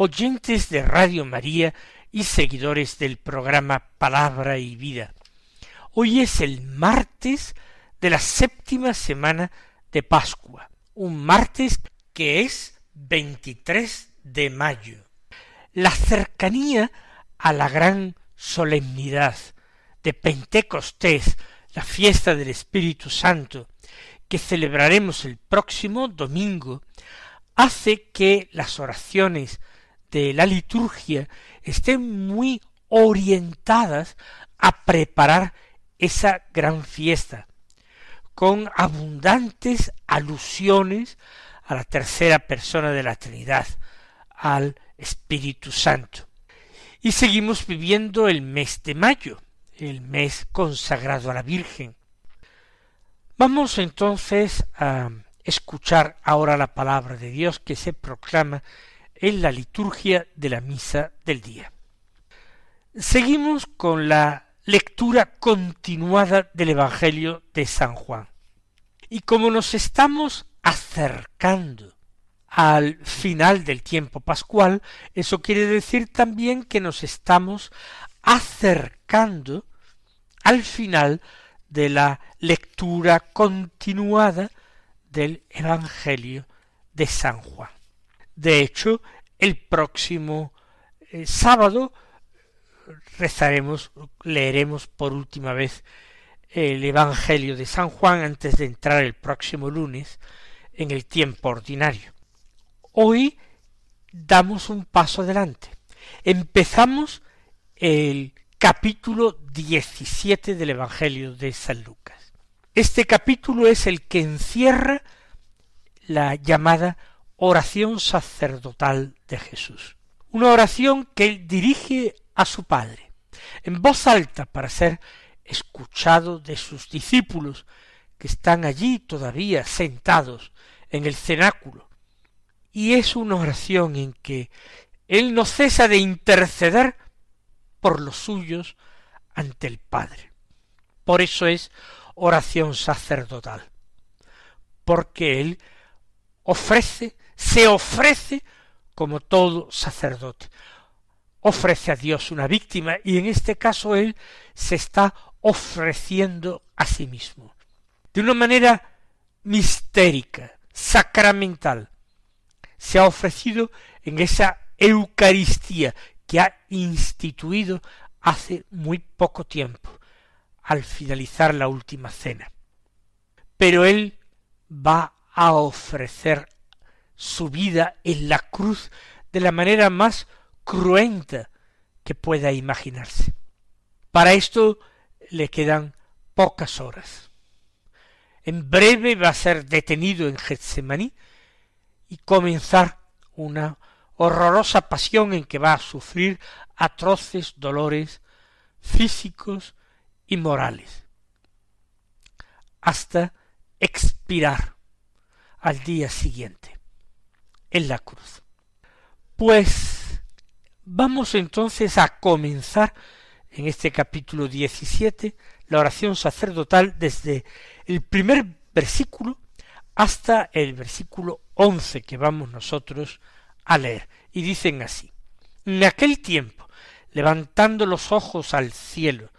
oyentes de Radio María y seguidores del programa Palabra y Vida. Hoy es el martes de la séptima semana de Pascua, un martes que es 23 de mayo. La cercanía a la gran solemnidad de Pentecostés, la fiesta del Espíritu Santo, que celebraremos el próximo domingo, hace que las oraciones de la liturgia estén muy orientadas a preparar esa gran fiesta, con abundantes alusiones a la tercera persona de la Trinidad, al Espíritu Santo. Y seguimos viviendo el mes de mayo, el mes consagrado a la Virgen. Vamos entonces a escuchar ahora la palabra de Dios que se proclama en la liturgia de la misa del día. Seguimos con la lectura continuada del Evangelio de San Juan. Y como nos estamos acercando al final del tiempo pascual, eso quiere decir también que nos estamos acercando al final de la lectura continuada del Evangelio de San Juan. De hecho, el próximo eh, sábado rezaremos, leeremos por última vez el Evangelio de San Juan antes de entrar el próximo lunes en el tiempo ordinario. Hoy damos un paso adelante. Empezamos el capítulo 17 del Evangelio de San Lucas. Este capítulo es el que encierra la llamada oración sacerdotal de Jesús. Una oración que él dirige a su Padre, en voz alta para ser escuchado de sus discípulos, que están allí todavía sentados en el cenáculo. Y es una oración en que él no cesa de interceder por los suyos ante el Padre. Por eso es oración sacerdotal, porque Él ofrece, se ofrece como todo sacerdote, ofrece a Dios una víctima y en este caso Él se está ofreciendo a sí mismo, de una manera mistérica, sacramental, se ha ofrecido en esa Eucaristía que ha instituido hace muy poco tiempo, al finalizar la última cena. Pero él va a ofrecer su vida en la cruz de la manera más cruenta que pueda imaginarse. Para esto le quedan pocas horas. En breve va a ser detenido en Getsemaní y comenzar una horrorosa pasión en que va a sufrir atroces dolores físicos y morales, hasta expirar al día siguiente en la cruz. Pues vamos entonces a comenzar en este capítulo 17 la oración sacerdotal desde el primer versículo hasta el versículo once que vamos nosotros a leer, y dicen así. En aquel tiempo, levantando los ojos al cielo,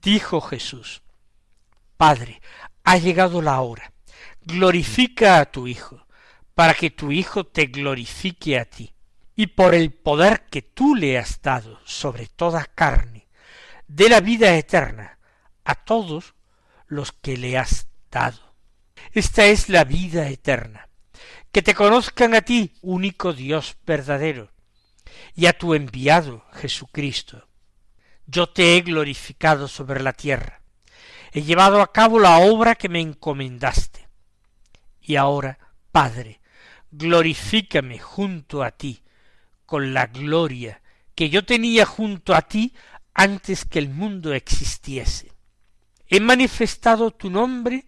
dijo Jesús, Padre, ha llegado la hora, glorifica a tu Hijo, para que tu Hijo te glorifique a ti, y por el poder que tú le has dado sobre toda carne, de la vida eterna a todos los que le has dado. Esta es la vida eterna, que te conozcan a ti, único Dios verdadero, y a tu enviado Jesucristo. Yo te he glorificado sobre la tierra, he llevado a cabo la obra que me encomendaste. Y ahora, Padre, glorifícame junto a ti, con la gloria que yo tenía junto a ti antes que el mundo existiese. He manifestado tu nombre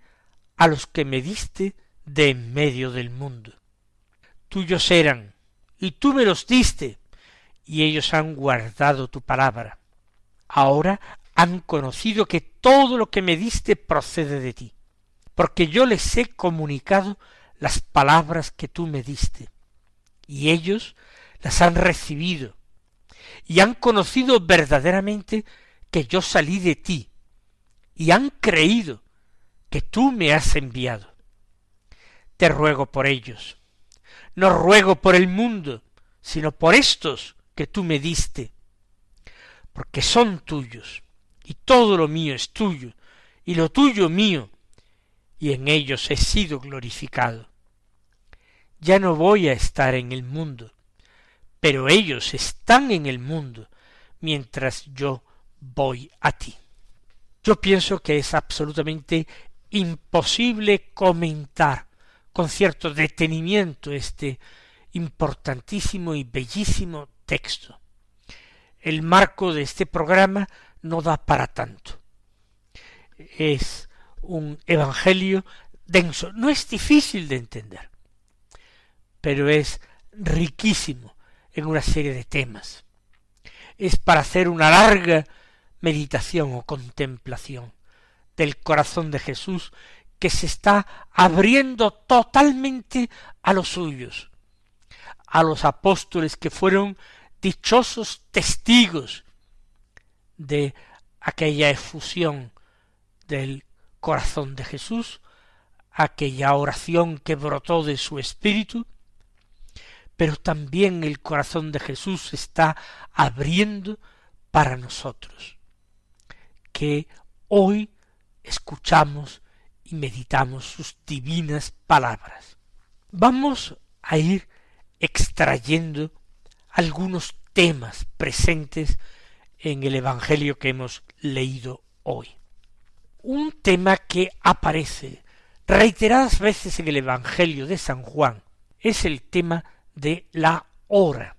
a los que me diste de en medio del mundo. Tuyos eran, y tú me los diste, y ellos han guardado tu palabra. Ahora han conocido que todo lo que me diste procede de ti, porque yo les he comunicado las palabras que tú me diste, y ellos las han recibido, y han conocido verdaderamente que yo salí de ti, y han creído que tú me has enviado. Te ruego por ellos, no ruego por el mundo, sino por estos que tú me diste, porque son tuyos, y todo lo mío es tuyo, y lo tuyo mío, y en ellos he sido glorificado. Ya no voy a estar en el mundo, pero ellos están en el mundo, mientras yo voy a ti. Yo pienso que es absolutamente imposible comentar con cierto detenimiento este importantísimo y bellísimo texto. El marco de este programa no da para tanto. Es un evangelio denso, no es difícil de entender, pero es riquísimo en una serie de temas. Es para hacer una larga meditación o contemplación del corazón de Jesús que se está abriendo totalmente a los suyos, a los apóstoles que fueron dichosos testigos de aquella efusión del corazón de Jesús, aquella oración que brotó de su espíritu, pero también el corazón de Jesús está abriendo para nosotros, que hoy escuchamos y meditamos sus divinas palabras. Vamos a ir extrayendo algunos temas presentes en el Evangelio que hemos leído hoy. Un tema que aparece reiteradas veces en el Evangelio de San Juan es el tema de la hora.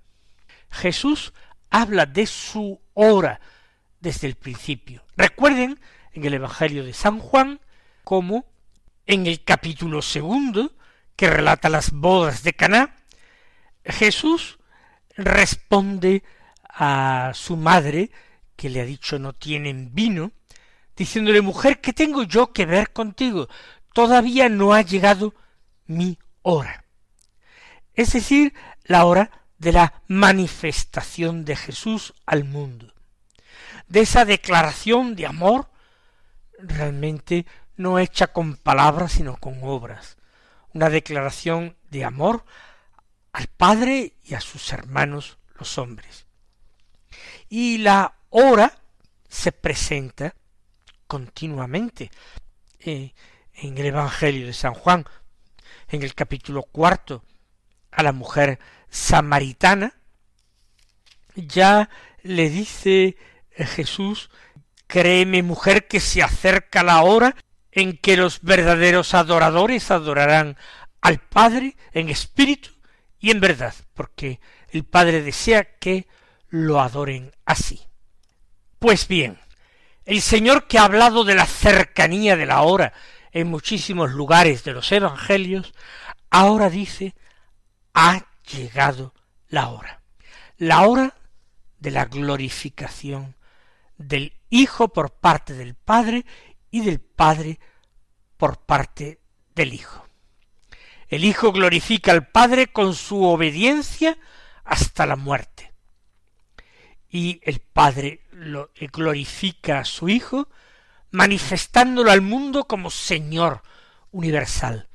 Jesús habla de su hora desde el principio. Recuerden en el Evangelio de San Juan como en el capítulo segundo que relata las bodas de Caná, Jesús responde a su madre, que le ha dicho no tienen vino, diciéndole mujer, ¿qué tengo yo que ver contigo? Todavía no ha llegado mi hora. Es decir, la hora de la manifestación de Jesús al mundo, de esa declaración de amor realmente no hecha con palabras sino con obras, una declaración de amor al Padre y a sus hermanos los hombres. Y la hora se presenta continuamente eh, en el Evangelio de San Juan, en el capítulo cuarto, a la mujer samaritana, ya le dice Jesús, créeme mujer que se acerca la hora en que los verdaderos adoradores adorarán al Padre en espíritu y en verdad, porque el Padre desea que lo adoren así. Pues bien, el Señor que ha hablado de la cercanía de la hora en muchísimos lugares de los Evangelios, ahora dice, ha llegado la hora. La hora de la glorificación del Hijo por parte del Padre y del Padre por parte del Hijo. El Hijo glorifica al Padre con su obediencia hasta la muerte. Y el Padre lo glorifica a su Hijo, manifestándolo al mundo como Señor universal,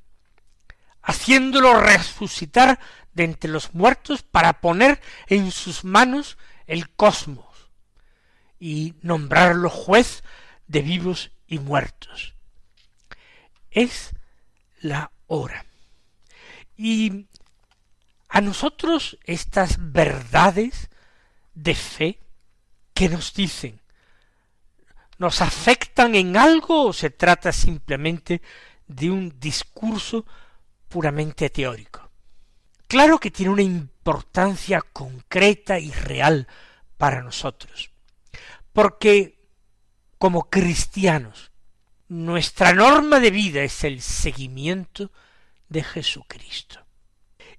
haciéndolo resucitar de entre los muertos para poner en sus manos el cosmos y nombrarlo juez de vivos y muertos. Es la hora. Y a nosotros estas verdades de fe que nos dicen, ¿nos afectan en algo o se trata simplemente de un discurso puramente teórico? claro que tiene una importancia concreta y real para nosotros, porque como cristianos, nuestra norma de vida es el seguimiento de Jesucristo.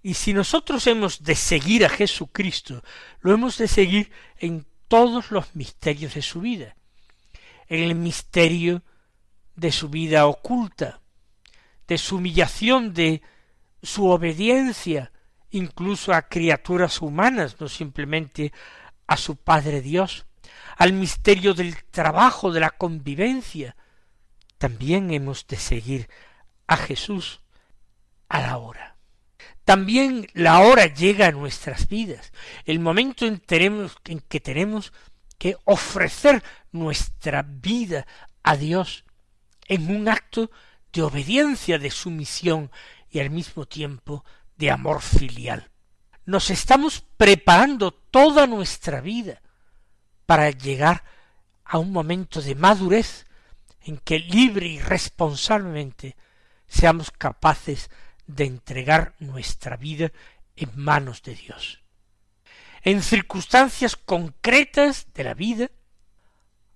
Y si nosotros hemos de seguir a Jesucristo, lo hemos de seguir en todos los misterios de su vida, en el misterio de su vida oculta, de su humillación, de su obediencia, incluso a criaturas humanas, no simplemente a su Padre Dios, al misterio del trabajo, de la convivencia. También hemos de seguir a Jesús a la hora. También la hora llega a nuestras vidas, el momento en, en que tenemos que ofrecer nuestra vida a Dios en un acto de obediencia, de sumisión y al mismo tiempo de amor filial. Nos estamos preparando toda nuestra vida para llegar a un momento de madurez en que libre y responsablemente seamos capaces de entregar nuestra vida en manos de Dios. En circunstancias concretas de la vida,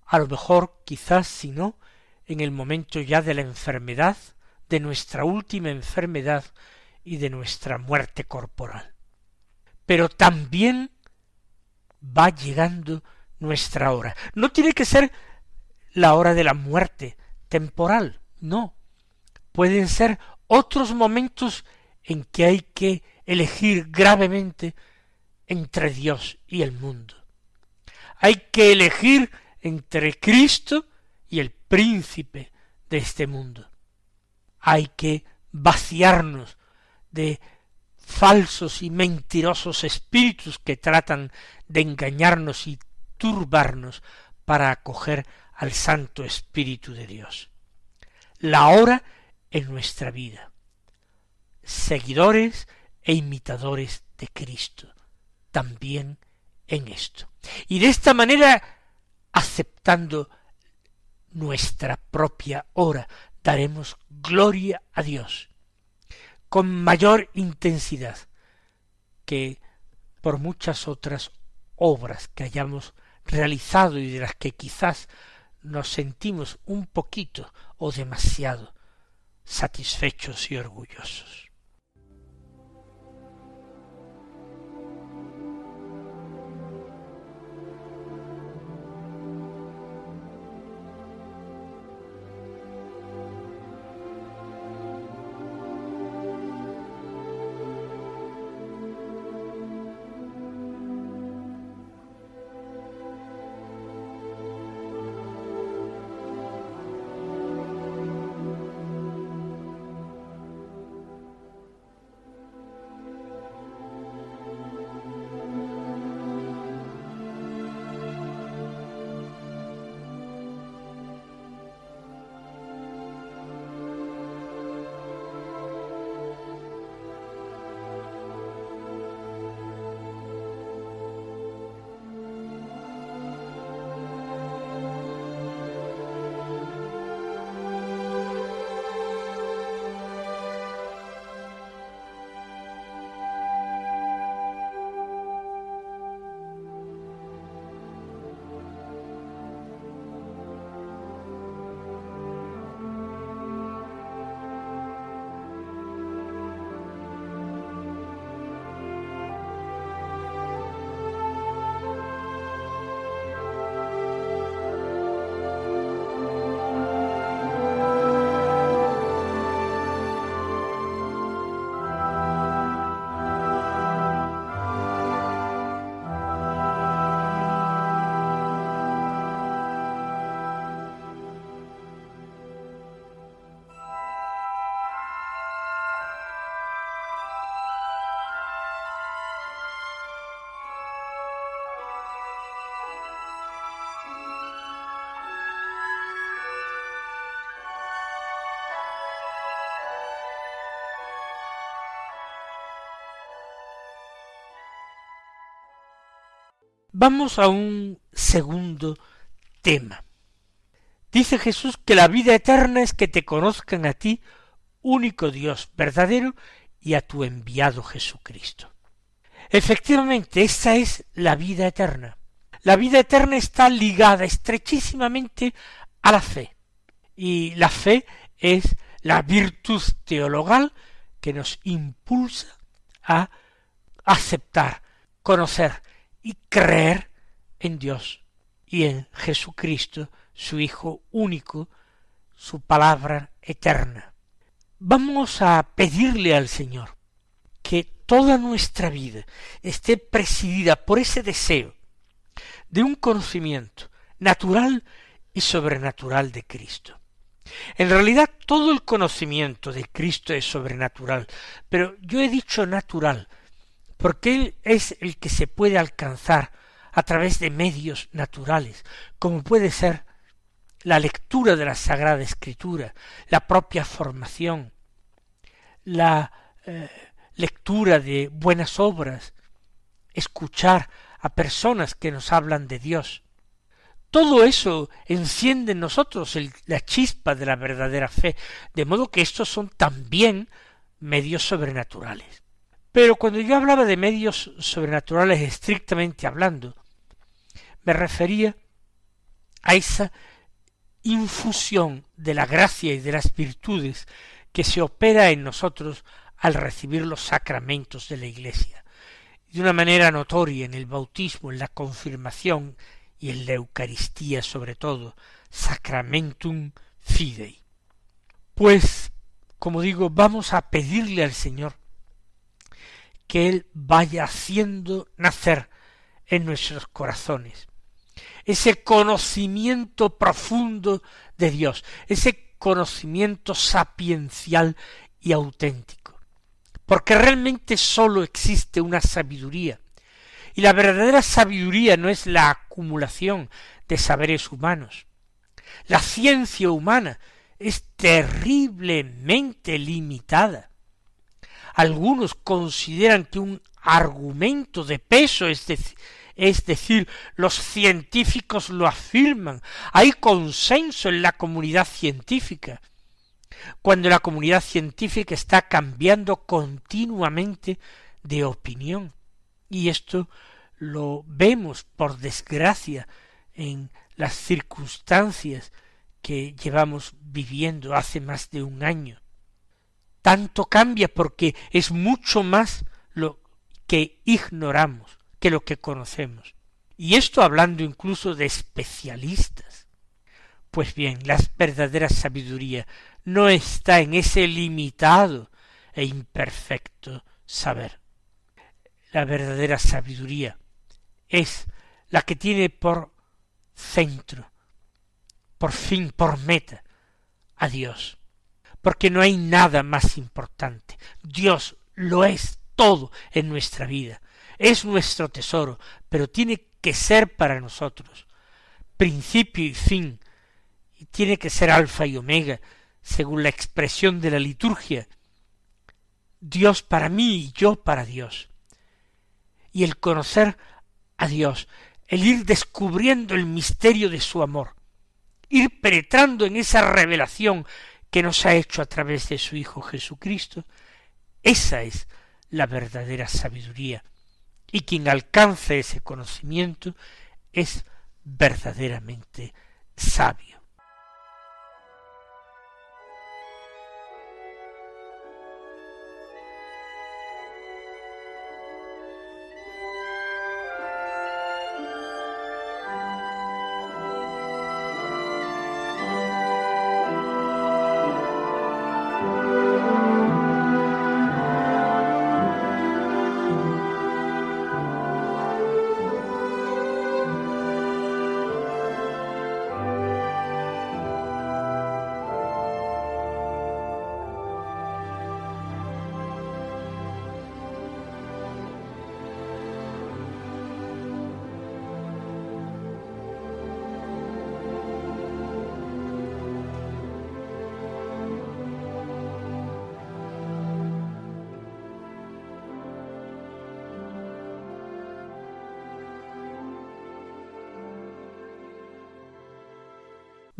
a lo mejor quizás si no, en el momento ya de la enfermedad, de nuestra última enfermedad y de nuestra muerte corporal. Pero también va llegando nuestra hora. No tiene que ser la hora de la muerte temporal, no. Pueden ser otros momentos en que hay que elegir gravemente entre Dios y el mundo. Hay que elegir entre Cristo y el príncipe de este mundo. Hay que vaciarnos de falsos y mentirosos espíritus que tratan de engañarnos y turbarnos para acoger al Santo Espíritu de Dios. La hora en nuestra vida. Seguidores e imitadores de Cristo, también en esto. Y de esta manera, aceptando nuestra propia hora, daremos gloria a Dios con mayor intensidad que por muchas otras obras que hayamos realizado y de las que quizás nos sentimos un poquito o demasiado satisfechos y orgullosos. Vamos a un segundo tema. Dice Jesús que la vida eterna es que te conozcan a ti, único Dios verdadero, y a tu enviado Jesucristo. Efectivamente, esa es la vida eterna. La vida eterna está ligada estrechísimamente a la fe. Y la fe es la virtud teologal que nos impulsa a aceptar, conocer y creer en Dios y en Jesucristo, su Hijo único, su palabra eterna. Vamos a pedirle al Señor que toda nuestra vida esté presidida por ese deseo de un conocimiento natural y sobrenatural de Cristo. En realidad todo el conocimiento de Cristo es sobrenatural, pero yo he dicho natural, porque Él es el que se puede alcanzar a través de medios naturales, como puede ser la lectura de la Sagrada Escritura, la propia formación, la eh, lectura de buenas obras, escuchar a personas que nos hablan de Dios. Todo eso enciende en nosotros la chispa de la verdadera fe, de modo que estos son también medios sobrenaturales. Pero cuando yo hablaba de medios sobrenaturales estrictamente hablando, me refería a esa infusión de la gracia y de las virtudes que se opera en nosotros al recibir los sacramentos de la Iglesia, de una manera notoria en el bautismo, en la confirmación y en la Eucaristía sobre todo, sacramentum fidei. Pues, como digo, vamos a pedirle al Señor que Él vaya haciendo nacer en nuestros corazones ese conocimiento profundo de Dios, ese conocimiento sapiencial y auténtico. Porque realmente sólo existe una sabiduría. Y la verdadera sabiduría no es la acumulación de saberes humanos. La ciencia humana es terriblemente limitada. Algunos consideran que un argumento de peso, es decir, los científicos lo afirman, hay consenso en la comunidad científica, cuando la comunidad científica está cambiando continuamente de opinión. Y esto lo vemos, por desgracia, en las circunstancias que llevamos viviendo hace más de un año. Tanto cambia porque es mucho más lo que ignoramos que lo que conocemos. Y esto hablando incluso de especialistas. Pues bien, la verdadera sabiduría no está en ese limitado e imperfecto saber. La verdadera sabiduría es la que tiene por centro, por fin, por meta, a Dios. Porque no hay nada más importante. Dios lo es todo en nuestra vida es nuestro tesoro, pero tiene que ser para nosotros principio y fin, y tiene que ser alfa y omega, según la expresión de la liturgia. Dios para mí y yo para Dios. Y el conocer a Dios, el ir descubriendo el misterio de su amor, ir penetrando en esa revelación que nos ha hecho a través de su Hijo Jesucristo, esa es la verdadera sabiduría y quien alcance ese conocimiento es verdaderamente sabio.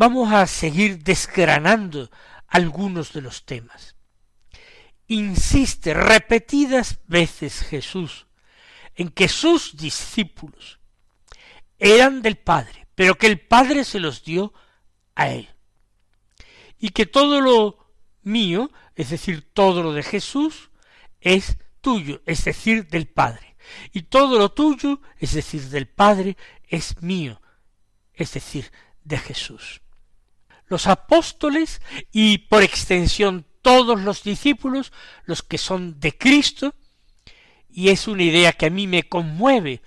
Vamos a seguir desgranando algunos de los temas. insiste repetidas veces Jesús en que sus discípulos eran del Padre, pero que el Padre se los dio a él. Y que todo lo mío, es decir, todo lo de Jesús, es tuyo, es decir, del Padre. Y todo lo tuyo, es decir, del Padre, es mío, es decir, de Jesús. Los apóstoles y por extensión todos los discípulos, los que son de Cristo, y es una idea que a mí me conmueve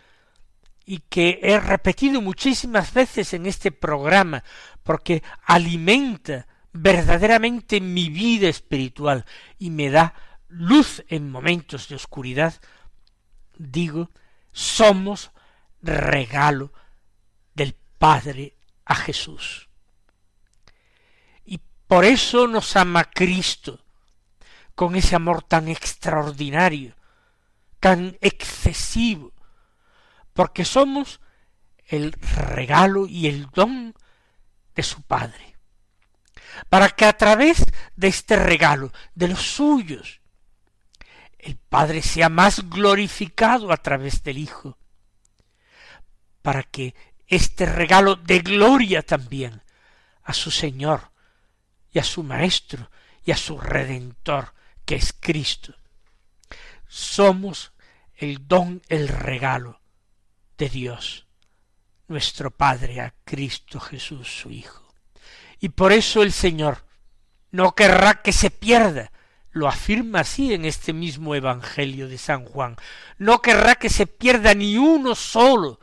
y que he repetido muchísimas veces en este programa, porque alimenta verdaderamente mi vida espiritual y me da luz en momentos de oscuridad, digo, somos regalo del Padre a Jesús. Por eso nos ama Cristo, con ese amor tan extraordinario, tan excesivo, porque somos el regalo y el don de su Padre, para que a través de este regalo, de los suyos, el Padre sea más glorificado a través del Hijo, para que este regalo de gloria también a su Señor y a su Maestro y a su Redentor, que es Cristo. Somos el don, el regalo de Dios, nuestro Padre, a Cristo Jesús, su Hijo. Y por eso el Señor no querrá que se pierda, lo afirma así en este mismo Evangelio de San Juan, no querrá que se pierda ni uno solo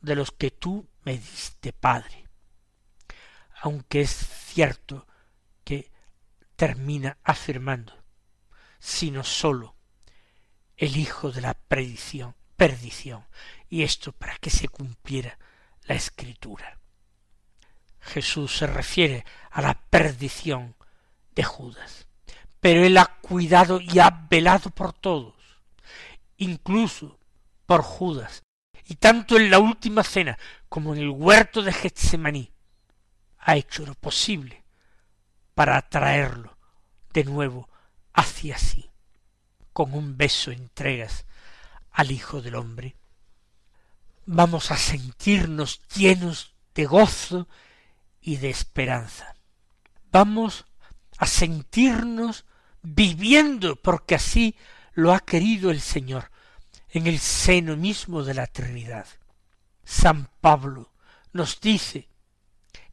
de los que tú me diste, Padre. Aunque es cierto termina afirmando, sino solo el Hijo de la perdición, perdición, y esto para que se cumpliera la Escritura. Jesús se refiere a la perdición de Judas, pero él ha cuidado y ha velado por todos, incluso por Judas, y tanto en la última cena como en el huerto de Getsemaní ha hecho lo posible para atraerlo de nuevo hacia sí con un beso entregas al Hijo del Hombre. Vamos a sentirnos llenos de gozo y de esperanza. Vamos a sentirnos viviendo porque así lo ha querido el Señor en el seno mismo de la Trinidad. San Pablo nos dice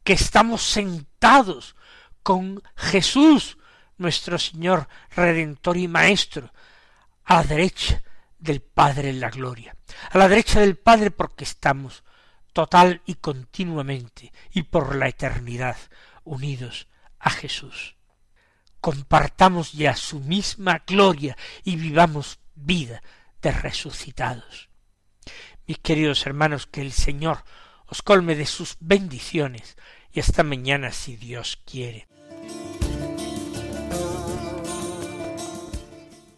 que estamos sentados con Jesús, nuestro Señor Redentor y Maestro, a la derecha del Padre en la gloria, a la derecha del Padre porque estamos total y continuamente y por la eternidad unidos a Jesús. Compartamos ya su misma gloria y vivamos vida de resucitados. Mis queridos hermanos, que el Señor os colme de sus bendiciones y hasta mañana si Dios quiere.